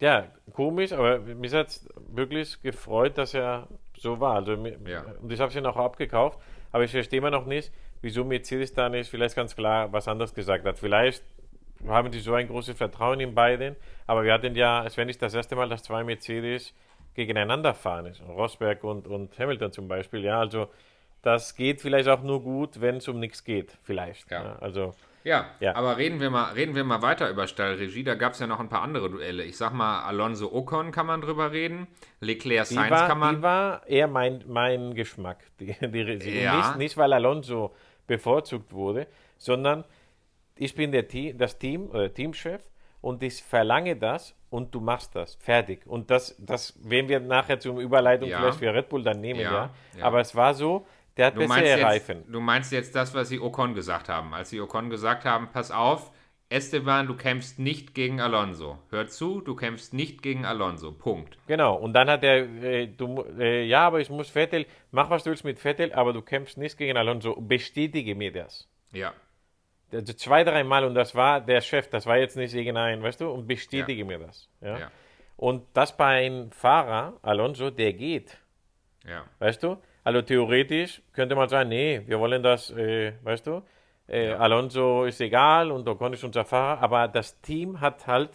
Ja, komisch, aber mich hat es wirklich gefreut, dass er so war. Also, ja. Und ich habe es ja noch abgekauft, aber ich verstehe immer noch nicht, wieso Mercedes da nicht vielleicht ganz klar was anderes gesagt hat. Vielleicht haben die so ein großes Vertrauen in beiden, aber wir hatten ja, es wäre nicht das erste Mal, dass zwei Mercedes gegeneinander fahren ist. Rosberg und, und Hamilton zum Beispiel. Ja, also das geht vielleicht auch nur gut, wenn es um nichts geht, vielleicht. Ja. ja also, ja, ja, aber reden wir, mal, reden wir mal weiter über Stallregie. Da gab es ja noch ein paar andere Duelle. Ich sag mal, Alonso Ocon kann man drüber reden. Leclerc Sainz war, kann man. Die war eher mein, mein Geschmack, die, die Regie. Ja. Nicht, nicht, weil Alonso bevorzugt wurde, sondern ich bin der Team, das Team, oder äh, Teamchef und ich verlange das und du machst das. Fertig. Und das, das werden wir nachher zum Überleitung ja. vielleicht für Red Bull dann nehmen, ja. ja. Aber es war so, der hat du bessere Reifen. Du meinst jetzt das, was sie Ocon gesagt haben. Als sie Ocon gesagt haben, pass auf, Esteban, du kämpfst nicht gegen Alonso. Hör zu, du kämpfst nicht gegen Alonso. Punkt. Genau. Und dann hat er, äh, du, äh, ja, aber ich muss Vettel, mach was du willst mit Vettel, aber du kämpfst nicht gegen Alonso. Bestätige mir das. Ja zwei, dreimal und das war der Chef, das war jetzt nicht irgendein, weißt du, und bestätige ja. mir das. Ja? ja? Und das bei einem Fahrer, Alonso, der geht. Ja. Weißt du? Also theoretisch könnte man sagen, nee, wir wollen das, äh, weißt du, äh, ja. Alonso ist egal und Ocon ist unser Fahrer, aber das Team hat halt,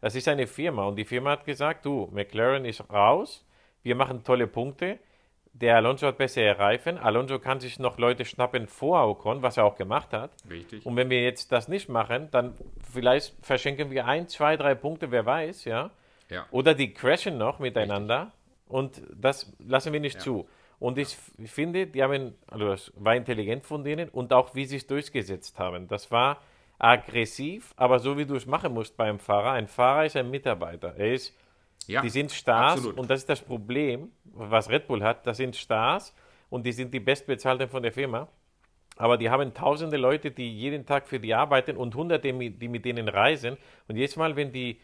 das ist eine Firma und die Firma hat gesagt, du, McLaren ist raus, wir machen tolle Punkte, der Alonso hat bessere Reifen. Alonso kann sich noch Leute schnappen vor Ocon, was er auch gemacht hat. Richtig. Und wenn wir jetzt das nicht machen, dann vielleicht verschenken wir ein, zwei, drei Punkte, wer weiß, ja. ja. Oder die crashen noch miteinander Richtig. und das lassen wir nicht ja. zu. Und ich finde, die haben, also das war intelligent von denen und auch wie sie es durchgesetzt haben. Das war aggressiv, aber so wie du es machen musst beim Fahrer. Ein Fahrer ist ein Mitarbeiter. Er ist ja, die sind Stars absolut. und das ist das Problem, was Red Bull hat. Das sind Stars und die sind die bestbezahlten von der Firma. Aber die haben tausende Leute, die jeden Tag für die arbeiten und hunderte, die mit denen reisen. Und jedes Mal, wenn die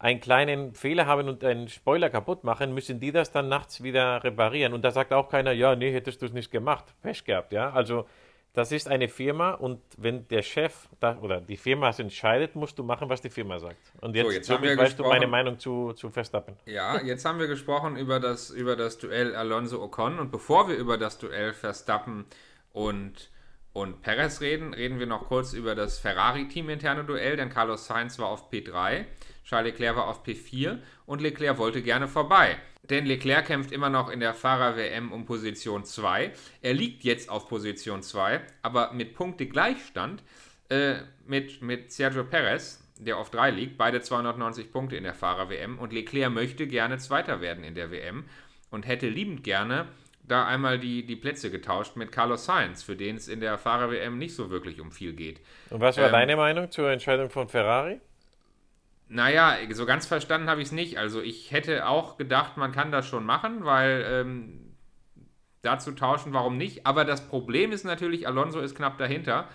einen kleinen Fehler haben und einen Spoiler kaputt machen, müssen die das dann nachts wieder reparieren. Und da sagt auch keiner, ja, nee, hättest du es nicht gemacht. Pech gehabt, ja. Also das ist eine Firma und wenn der Chef da, oder die Firma es entscheidet, musst du machen, was die Firma sagt. Und jetzt, so, jetzt haben wir weißt du meine Meinung zu, zu Verstappen. Ja, jetzt haben wir gesprochen über das, über das Duell Alonso-Ocon und bevor wir über das Duell Verstappen und, und Perez reden, reden wir noch kurz über das Ferrari-Team-interne Duell, denn Carlos Sainz war auf P3, Charles Leclerc war auf P4 und Leclerc wollte gerne vorbei. Denn Leclerc kämpft immer noch in der Fahrer-WM um Position 2. Er liegt jetzt auf Position 2, aber mit Punktegleichstand äh, mit, mit Sergio Perez, der auf 3 liegt. Beide 290 Punkte in der Fahrer-WM. Und Leclerc möchte gerne Zweiter werden in der WM und hätte liebend gerne da einmal die, die Plätze getauscht mit Carlos Sainz, für den es in der Fahrer-WM nicht so wirklich um viel geht. Und was war ähm, deine Meinung zur Entscheidung von Ferrari? Naja, so ganz verstanden habe ich es nicht. Also ich hätte auch gedacht, man kann das schon machen, weil ähm, dazu tauschen, warum nicht. Aber das Problem ist natürlich, Alonso ist knapp dahinter.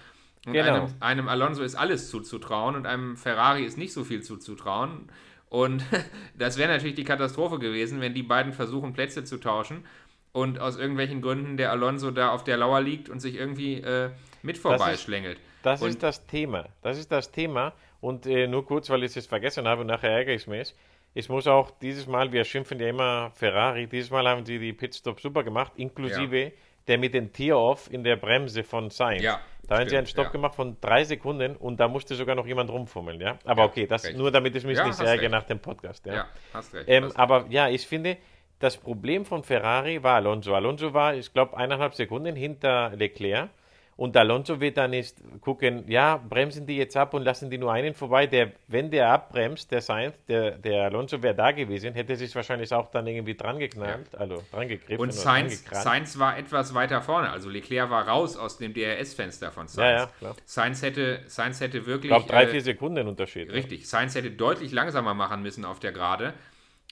Und genau. einem, einem Alonso ist alles zuzutrauen und einem Ferrari ist nicht so viel zuzutrauen. Und das wäre natürlich die Katastrophe gewesen, wenn die beiden versuchen, Plätze zu tauschen und aus irgendwelchen Gründen der Alonso da auf der Lauer liegt und sich irgendwie äh, mit vorbeischlängelt. Das, ist das, das Thema. Das ist das Thema. Und äh, nur kurz, weil ich es vergessen habe und nachher ärgere ich mich. Ich muss auch dieses Mal, wir schimpfen ja immer Ferrari, dieses Mal haben sie die Pitstop super gemacht, inklusive ja. der mit dem Tier-Off in der Bremse von Sainz. Ja, da haben sie einen Stopp ja. gemacht von drei Sekunden und da musste sogar noch jemand rumfummeln, ja. Aber okay, das recht. nur damit ich mich nicht ärgere nach dem Podcast. Ja, ja hast recht. Ähm, hast aber ja, ich finde, das Problem von Ferrari war Alonso. Alonso war, ich glaube, eineinhalb Sekunden hinter Leclerc. Und Alonso wird dann nicht gucken, ja, bremsen die jetzt ab und lassen die nur einen vorbei. Der, wenn der abbremst, der Sainz, der, der Alonso wäre da gewesen, hätte sich wahrscheinlich auch dann irgendwie dran geknallt, ja. also dran gegriffen. Und Sainz, Sainz war etwas weiter vorne. Also Leclerc war raus aus dem DRS-Fenster von Sainz. Ja, ja, klar. Sainz hätte, Sainz hätte wirklich. Ich glaube, drei, äh, vier Sekunden Unterschied. Richtig. Sainz hätte deutlich langsamer machen müssen auf der Gerade.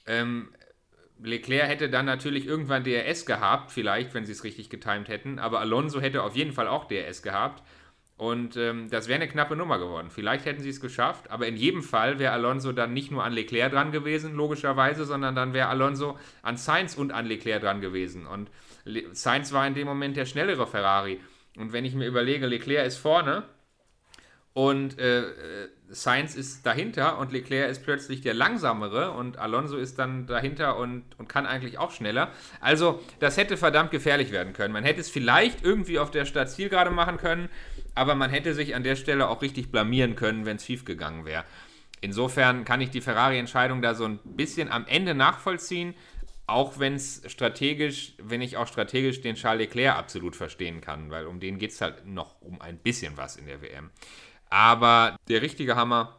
Ähm, Leclerc hätte dann natürlich irgendwann DRS gehabt, vielleicht, wenn sie es richtig getimt hätten, aber Alonso hätte auf jeden Fall auch DRS gehabt. Und ähm, das wäre eine knappe Nummer geworden. Vielleicht hätten sie es geschafft, aber in jedem Fall wäre Alonso dann nicht nur an Leclerc dran gewesen, logischerweise, sondern dann wäre Alonso an Sainz und an Leclerc dran gewesen. Und Le Sainz war in dem Moment der schnellere Ferrari. Und wenn ich mir überlege, Leclerc ist vorne und äh, äh Sainz ist dahinter und Leclerc ist plötzlich der langsamere und Alonso ist dann dahinter und, und kann eigentlich auch schneller. Also, das hätte verdammt gefährlich werden können. Man hätte es vielleicht irgendwie auf der Startzielgerade machen können, aber man hätte sich an der Stelle auch richtig blamieren können, wenn es schief gegangen wäre. Insofern kann ich die Ferrari-Entscheidung da so ein bisschen am Ende nachvollziehen, auch wenn es strategisch, wenn ich auch strategisch den Charles Leclerc absolut verstehen kann, weil um den geht es halt noch um ein bisschen was in der WM. Aber der richtige Hammer,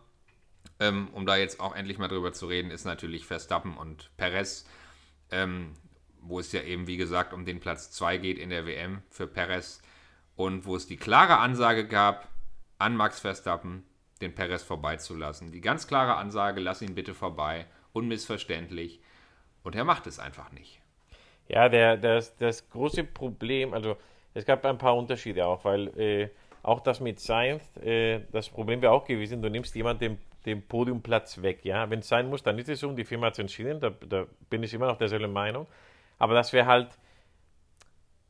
ähm, um da jetzt auch endlich mal drüber zu reden, ist natürlich Verstappen und Perez, ähm, wo es ja eben, wie gesagt, um den Platz 2 geht in der WM für Perez und wo es die klare Ansage gab an Max Verstappen, den Perez vorbeizulassen. Die ganz klare Ansage, lass ihn bitte vorbei, unmissverständlich. Und er macht es einfach nicht. Ja, der, das, das große Problem, also es gab ein paar Unterschiede auch, weil äh, auch das mit Sainz, äh, das Problem wäre auch gewesen, du nimmst jemanden den, Podiumplatz weg. Ja? Wenn es sein muss, dann ist es so die Firma hat es entschieden, da, da bin ich immer noch derselben Meinung. Aber das wäre halt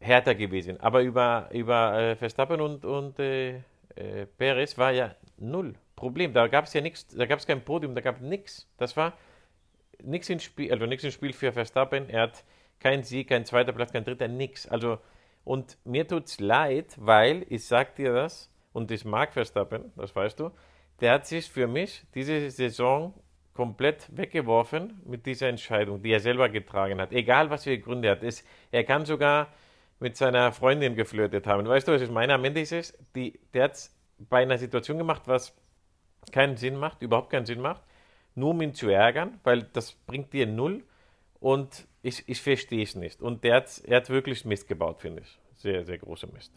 härter gewesen. Aber über, über äh, Verstappen und, und äh, äh, Perez war ja null Problem. Da gab es ja nichts, da gab es kein Podium, da gab es nichts. Das war nichts im Spiel, also nichts im Spiel für Verstappen. Er hat keinen Sieg, kein zweiter Platz, kein dritter, nichts. Also und mir tut es leid, weil, ich sag dir das, und ich mag Verstappen, das weißt du, der hat sich für mich diese Saison komplett weggeworfen mit dieser Entscheidung, die er selber getragen hat. Egal, was für Gründe er hat. Es, er kann sogar mit seiner Freundin geflirtet haben. Weißt du, was ich meine? Am Ende ist es, die, der hat es bei einer Situation gemacht, was keinen Sinn macht, überhaupt keinen Sinn macht, nur um ihn zu ärgern, weil das bringt dir null. Und ich, ich verstehe es nicht. Und der hat, er hat wirklich Mist gebaut, finde ich. Sehr, sehr großer Mist.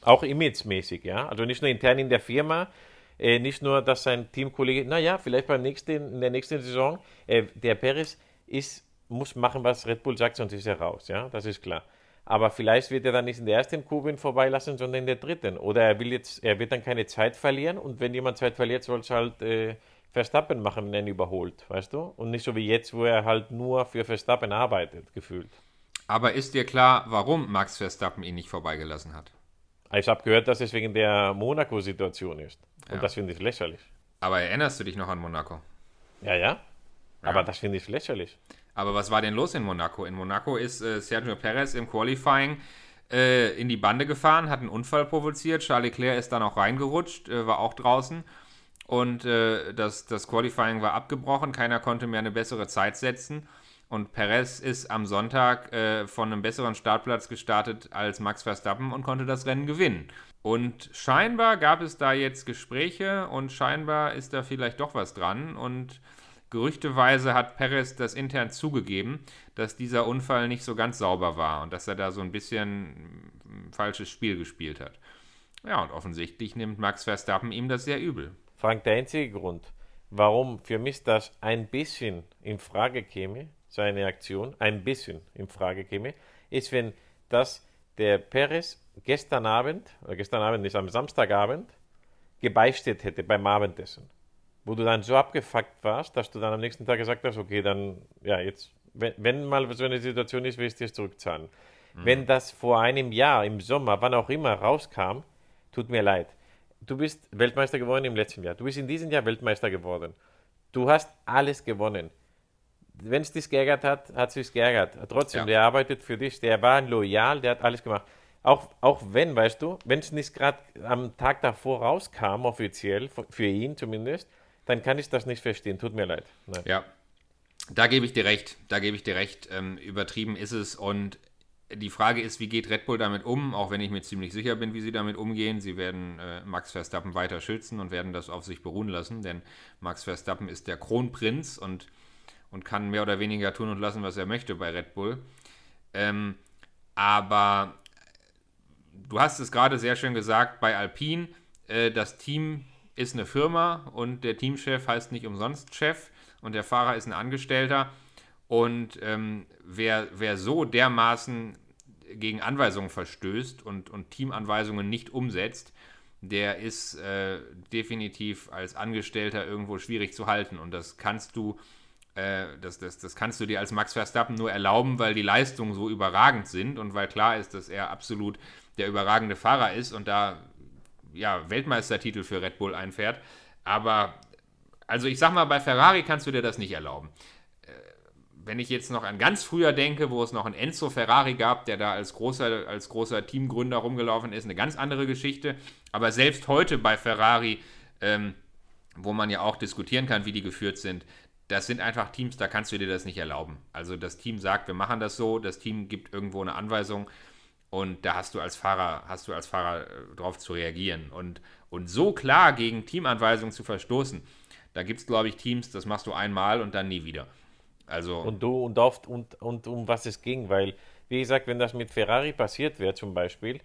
Auch imagemäßig, ja. Also nicht nur intern in der Firma, äh, nicht nur, dass sein Teamkollege, naja, vielleicht beim nächsten, in der nächsten Saison, äh, der Perez ist, muss machen, was Red Bull sagt, sonst ist er raus, ja, das ist klar. Aber vielleicht wird er dann nicht in der ersten Kurve vorbeilassen, sondern in der dritten. Oder er will jetzt, er wird dann keine Zeit verlieren und wenn jemand Zeit verliert, soll es halt äh, Verstappen machen, wenn er ihn überholt, weißt du? Und nicht so wie jetzt, wo er halt nur für Verstappen arbeitet, gefühlt. Aber ist dir klar, warum Max Verstappen ihn nicht vorbeigelassen hat? Ich habe gehört, dass es wegen der Monaco-Situation ist. Und ja. das finde ich lächerlich. Aber erinnerst du dich noch an Monaco? Ja, ja. ja. Aber das finde ich lächerlich. Aber was war denn los in Monaco? In Monaco ist äh, Sergio Perez im Qualifying äh, in die Bande gefahren, hat einen Unfall provoziert. Charles Leclerc ist dann auch reingerutscht, äh, war auch draußen und äh, das, das Qualifying war abgebrochen, keiner konnte mehr eine bessere Zeit setzen. Und Perez ist am Sonntag äh, von einem besseren Startplatz gestartet als Max Verstappen und konnte das Rennen gewinnen. Und scheinbar gab es da jetzt Gespräche und scheinbar ist da vielleicht doch was dran. Und gerüchteweise hat Perez das intern zugegeben, dass dieser Unfall nicht so ganz sauber war und dass er da so ein bisschen ein falsches Spiel gespielt hat. Ja, und offensichtlich nimmt Max Verstappen ihm das sehr übel. Frank, der einzige Grund, warum für mich das ein bisschen in Frage käme, seine Aktion, ein bisschen in Frage käme, ist, wenn das der Perez gestern Abend, oder gestern Abend ist am Samstagabend, gebeichtet hätte beim Abendessen. Wo du dann so abgefuckt warst, dass du dann am nächsten Tag gesagt hast, okay, dann, ja, jetzt, wenn, wenn mal so eine Situation ist, will ich dir zurückzahlen. Mhm. Wenn das vor einem Jahr im Sommer, wann auch immer, rauskam, tut mir leid du bist Weltmeister geworden im letzten Jahr. Du bist in diesem Jahr Weltmeister geworden. Du hast alles gewonnen. Wenn es dich geärgert hat, hat es dich geärgert. Trotzdem, Ja. der arbeitet für dich, der war loyal, der hat alles gemacht. Auch, auch wenn, weißt du, wenn es nicht gerade am Tag davor rauskam, offiziell, für ihn zumindest, dann kann ich das nicht verstehen. Tut mir leid. Nein. Ja, da gebe ich dir recht. Da gebe ich dir recht. Ähm, übertrieben ist es. Und die Frage ist, wie geht Red Bull damit um? Auch wenn ich mir ziemlich sicher bin, wie sie damit umgehen. Sie werden äh, Max Verstappen weiter schützen und werden das auf sich beruhen lassen. Denn Max Verstappen ist der Kronprinz und, und kann mehr oder weniger tun und lassen, was er möchte bei Red Bull. Ähm, aber du hast es gerade sehr schön gesagt, bei Alpine, äh, das Team ist eine Firma und der Teamchef heißt nicht umsonst Chef und der Fahrer ist ein Angestellter. Und ähm, wer, wer so dermaßen gegen Anweisungen verstößt und, und Teamanweisungen nicht umsetzt, der ist äh, definitiv als Angestellter irgendwo schwierig zu halten. Und das kannst du, äh, das, das, das kannst du dir als Max Verstappen nur erlauben, weil die Leistungen so überragend sind und weil klar ist, dass er absolut der überragende Fahrer ist und da ja, Weltmeistertitel für Red Bull einfährt. Aber, also ich sag mal, bei Ferrari kannst du dir das nicht erlauben. Wenn ich jetzt noch an ganz früher denke, wo es noch einen Enzo Ferrari gab, der da als großer, als großer Teamgründer rumgelaufen ist, eine ganz andere Geschichte. Aber selbst heute bei Ferrari, ähm, wo man ja auch diskutieren kann, wie die geführt sind, das sind einfach Teams, da kannst du dir das nicht erlauben. Also das Team sagt, wir machen das so, das Team gibt irgendwo eine Anweisung und da hast du als Fahrer, hast du als Fahrer äh, drauf zu reagieren. Und, und so klar gegen Teamanweisungen zu verstoßen, da gibt es, glaube ich, Teams, das machst du einmal und dann nie wieder. Also, Und du und oft und, und um was es ging, weil, wie gesagt, wenn das mit Ferrari passiert wäre zum Beispiel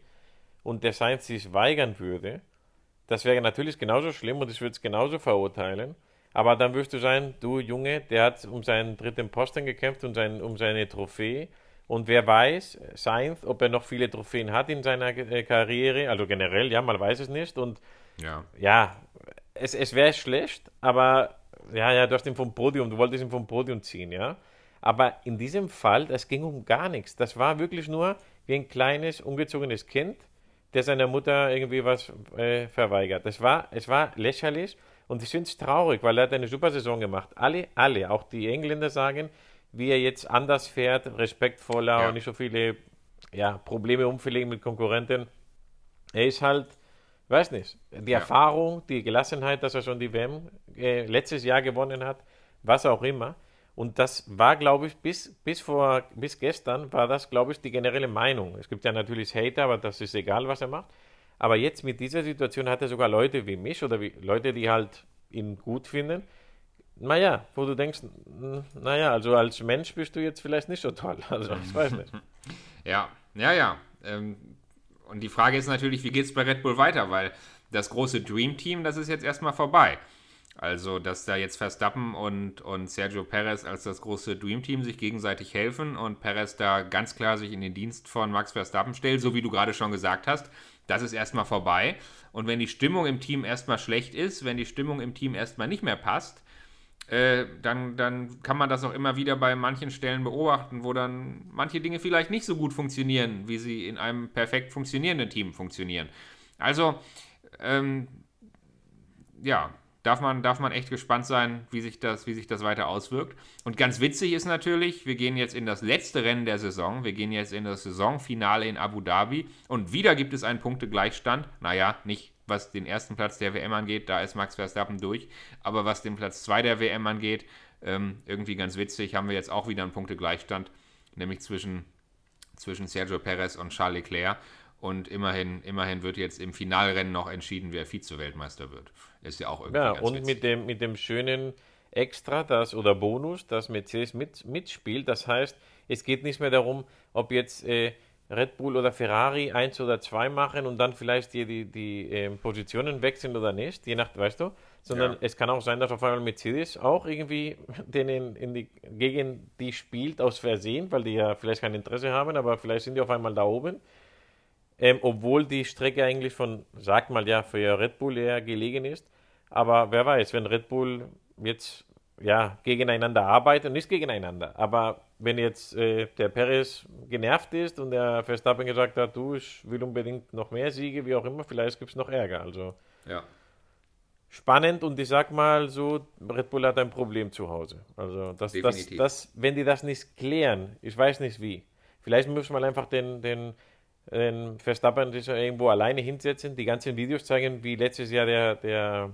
und der Sainz sich weigern würde, das wäre natürlich genauso schlimm und ich würde es genauso verurteilen. Aber dann wirst du sagen, du Junge, der hat um seinen dritten Posten gekämpft und sein, um seine Trophäe. Und wer weiß, Sainz, ob er noch viele Trophäen hat in seiner äh, Karriere, also generell, ja, man weiß es nicht. Und ja. ja, es, es wäre schlecht, aber ja, ja, du hast ihn vom Podium, du wolltest ihn vom Podium ziehen, ja. Aber in diesem Fall, das ging um gar nichts. Das war wirklich nur wie ein kleines, ungezogenes Kind, der seiner Mutter irgendwie was äh, verweigert. Das war, es war lächerlich und ich finde es traurig, weil er hat eine super Saison gemacht. Alle, alle, auch die Engländer sagen, wie er jetzt anders fährt, respektvoller Ja. und nicht so viele ja, Probleme umverlegen mit Konkurrenten. Er ist halt, weiß nicht, die Erfahrung, die Gelassenheit, dass er schon die WM äh, letztes Jahr gewonnen hat, was auch immer. Und das war, glaube ich, bis, bis, vor, bis gestern war das, glaube ich, die generelle Meinung. Es gibt ja natürlich Hater, aber das ist egal, was er macht. Aber jetzt mit dieser Situation hat er sogar Leute wie mich oder wie Leute, die halt ihn gut finden. Naja, wo du denkst, naja, also als Mensch bist du jetzt vielleicht nicht so toll. Also, ich weiß nicht. Ja, ja, ja. Ähm, und die Frage ist natürlich, wie geht es bei Red Bull weiter? Weil das große Dream Team, das ist jetzt erstmal vorbei. Also, dass da jetzt Verstappen und, und Sergio Perez als das große Dream Team sich gegenseitig helfen und Perez da ganz klar sich in den Dienst von Max Verstappen stellt, so wie du gerade schon gesagt hast, das ist erstmal vorbei. Und wenn die Stimmung im Team erstmal schlecht ist, wenn die Stimmung im Team erstmal nicht mehr passt, äh, dann, dann kann man das auch immer wieder bei manchen Stellen beobachten, wo dann manche Dinge vielleicht nicht so gut funktionieren, wie sie in einem perfekt funktionierenden Team funktionieren. Also, ähm, ja, darf man, darf man echt gespannt sein, wie sich, das, wie sich das weiter auswirkt. Und ganz witzig ist natürlich, wir gehen jetzt in das letzte Rennen der Saison, wir gehen jetzt in das Saisonfinale in Abu Dhabi und wieder gibt es einen Punktegleichstand. Naja, nicht was den ersten Platz der WM angeht, da ist Max Verstappen durch, aber was den Platz 2 der WM angeht, ähm, irgendwie ganz witzig, haben wir jetzt auch wieder einen Punktegleichstand, nämlich zwischen, zwischen Sergio Perez und Charles Leclerc. Und immerhin, immerhin wird jetzt im Finalrennen noch entschieden, wer Vize-Weltmeister wird. Ist ja auch irgendwie Ja, ganz und witzig. mit dem, mit dem schönen Extra das, oder Bonus, dass Mercedes mit, mitspielt. Das heißt, es geht nicht mehr darum, ob jetzt äh, Red Bull oder Ferrari eins oder zwei machen und dann vielleicht die, die, die ähm, Positionen wechseln oder nicht, je nach, weißt du, sondern Ja. es kann auch sein, dass auf einmal Mercedes auch irgendwie denen in die, gegen die spielt aus Versehen, weil die ja vielleicht kein Interesse haben, aber vielleicht sind die auf einmal da oben. Ähm, obwohl die Strecke eigentlich von, sag mal ja, für Red Bull eher gelegen ist. Aber wer weiß, wenn Red Bull jetzt ja gegeneinander arbeitet, nicht gegeneinander, aber wenn jetzt äh, der Perez genervt ist und der Verstappen gesagt hat, du, ich will unbedingt noch mehr Siege, wie auch immer, vielleicht gibt es noch Ärger. Also Ja. spannend und ich sag mal so, Red Bull hat ein Problem zu Hause. Also das, das, das, wenn die das nicht klären, ich weiß nicht wie. Vielleicht muss man einfach den, den, den Verstappen sich irgendwo alleine hinsetzen, die ganzen Videos zeigen, wie letztes Jahr der, der,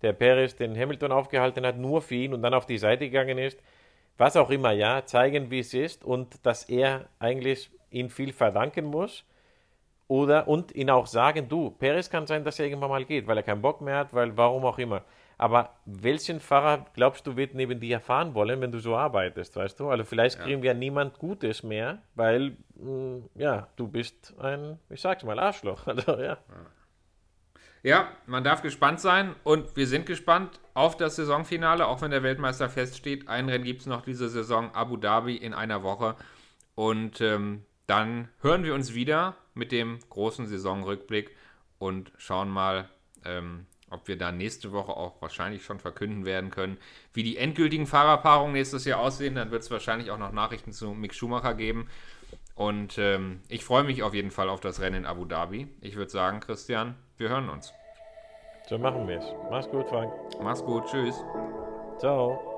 der Perez den Hamilton aufgehalten hat, nur für ihn und dann auf die Seite gegangen ist. Was auch immer, ja, zeigen, wie es ist und dass er eigentlich ihn viel verdanken muss. Oder und ihn auch sagen, du, Perez kann sein, dass er irgendwann mal geht, weil er keinen Bock mehr hat, weil warum auch immer. Aber welchen Fahrer glaubst du, wird neben dir fahren wollen, wenn du so arbeitest, weißt du? Also vielleicht kriegen wir niemand Gutes mehr, weil, mh, ja, du bist ein, ich sag's mal, Arschloch. Also, ja. Ja, man darf gespannt sein und wir sind gespannt auf das Saisonfinale, auch wenn der Weltmeister feststeht. Ein Rennen gibt es noch diese Saison, Abu Dhabi in einer Woche. Und ähm, dann hören wir uns wieder mit dem großen Saisonrückblick und schauen mal, ähm, ob wir dann nächste Woche auch wahrscheinlich schon verkünden werden können, wie die endgültigen Fahrerpaarungen nächstes Jahr aussehen. Dann wird es wahrscheinlich auch noch Nachrichten zu Mick Schumacher geben. Und ähm, ich freue mich auf jeden Fall auf das Rennen in Abu Dhabi. Ich würde sagen, Christian, wir hören uns. So machen wir es. Mach's gut, Frank. Mach's gut, tschüss. Ciao.